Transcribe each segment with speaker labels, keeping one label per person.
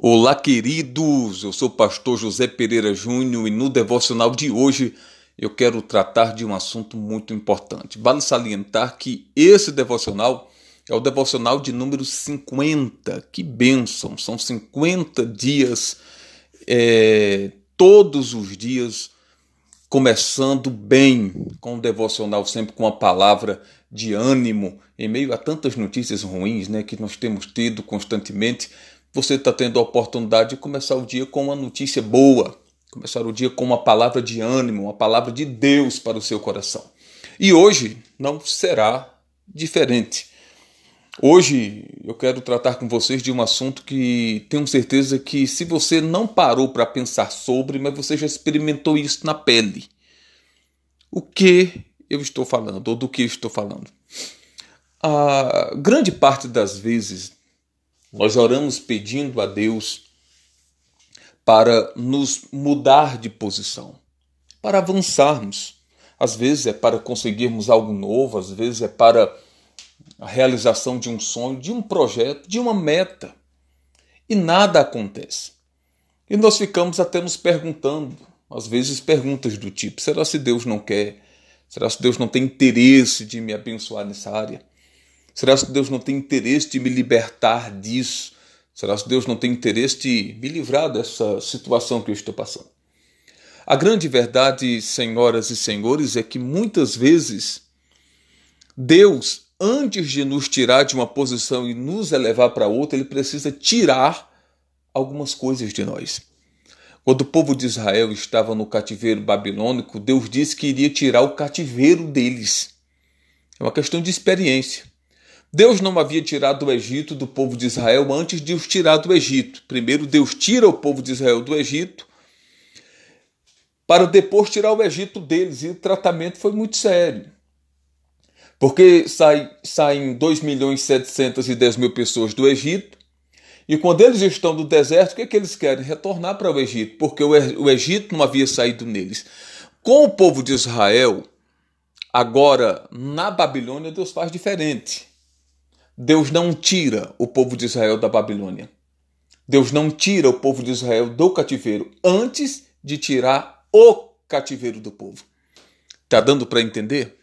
Speaker 1: Olá, queridos! Eu sou o pastor José Pereira Júnior e no devocional de hoje eu quero tratar de um assunto muito importante. Vale salientar que esse devocional é o devocional de número 50. Que bênção! São 50 dias, é, todos os dias, começando bem com o devocional, sempre com a palavra de ânimo, em meio a tantas notícias ruins né, que nós temos tido constantemente você está tendo a oportunidade de começar o dia com uma notícia boa, começar o dia com uma palavra de ânimo, uma palavra de Deus para o seu coração. E hoje não será diferente. Hoje eu quero tratar com vocês de um assunto que tenho certeza que, se você não parou para pensar sobre, mas você já experimentou isso na pele. O que eu estou falando, ou do que eu estou falando? A grande parte das vezes nós oramos pedindo a Deus para nos mudar de posição, para avançarmos. Às vezes é para conseguirmos algo novo, às vezes é para a realização de um sonho, de um projeto, de uma meta. E nada acontece. E nós ficamos até nos perguntando, às vezes perguntas do tipo: será se Deus não quer? Será se Deus não tem interesse de me abençoar nessa área? Será que Deus não tem interesse de me libertar disso? Será que Deus não tem interesse de me livrar dessa situação que eu estou passando? A grande verdade, senhoras e senhores, é que muitas vezes Deus, antes de nos tirar de uma posição e nos elevar para outra, ele precisa tirar algumas coisas de nós. Quando o povo de Israel estava no cativeiro babilônico, Deus disse que iria tirar o cativeiro deles. É uma questão de experiência. Deus não havia tirado o Egito do povo de Israel antes de os tirar do Egito. Primeiro, Deus tira o povo de Israel do Egito, para depois tirar o Egito deles. E o tratamento foi muito sério. Porque sai, saem 2 milhões e 710 mil pessoas do Egito, e quando eles estão no deserto, o que, é que eles querem? Retornar para o Egito, porque o Egito não havia saído neles. Com o povo de Israel, agora na Babilônia, Deus faz diferente. Deus não tira o povo de Israel da Babilônia. Deus não tira o povo de Israel do cativeiro antes de tirar o cativeiro do povo. Está dando para entender?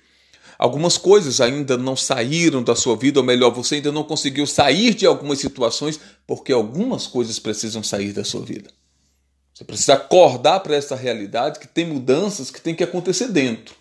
Speaker 1: Algumas coisas ainda não saíram da sua vida, ou melhor, você ainda não conseguiu sair de algumas situações, porque algumas coisas precisam sair da sua vida. Você precisa acordar para essa realidade que tem mudanças que tem que acontecer dentro.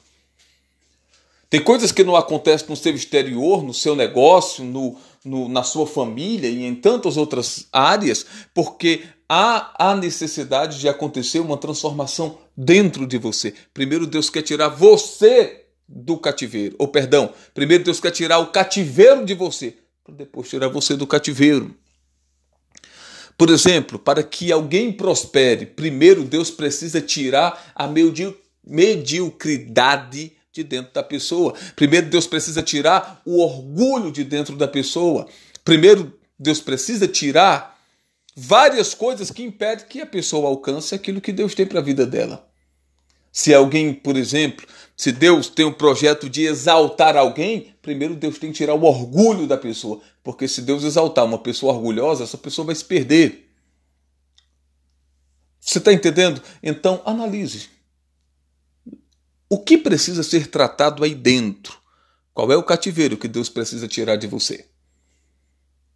Speaker 1: Tem coisas que não acontecem no seu exterior, no seu negócio, no, no, na sua família e em tantas outras áreas, porque há a necessidade de acontecer uma transformação dentro de você. Primeiro, Deus quer tirar você do cativeiro. Ou, perdão, primeiro Deus quer tirar o cativeiro de você, para depois tirar você do cativeiro. Por exemplo, para que alguém prospere, primeiro Deus precisa tirar a mediocridade de dentro da pessoa. Primeiro, Deus precisa tirar o orgulho de dentro da pessoa. Primeiro, Deus precisa tirar várias coisas que impedem que a pessoa alcance aquilo que Deus tem para a vida dela. Se alguém, por exemplo, se Deus tem um projeto de exaltar alguém, primeiro Deus tem que tirar o orgulho da pessoa. Porque se Deus exaltar uma pessoa orgulhosa, essa pessoa vai se perder. Você está entendendo? Então, analise. O que precisa ser tratado aí dentro? Qual é o cativeiro que Deus precisa tirar de você?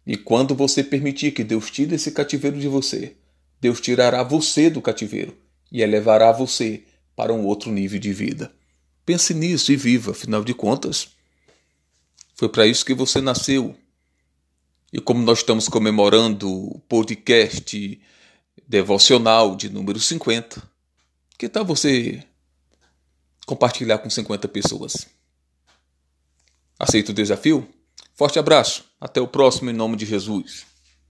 Speaker 1: E quando você permitir que Deus tire esse cativeiro de você, Deus tirará você do cativeiro e elevará você para um outro nível de vida. Pense nisso e viva, afinal de contas, foi para isso que você nasceu. E como nós estamos comemorando o podcast devocional de número 50, que tal você compartilhar com 50 pessoas. Aceita o desafio? Forte abraço. Até o próximo em nome de Jesus.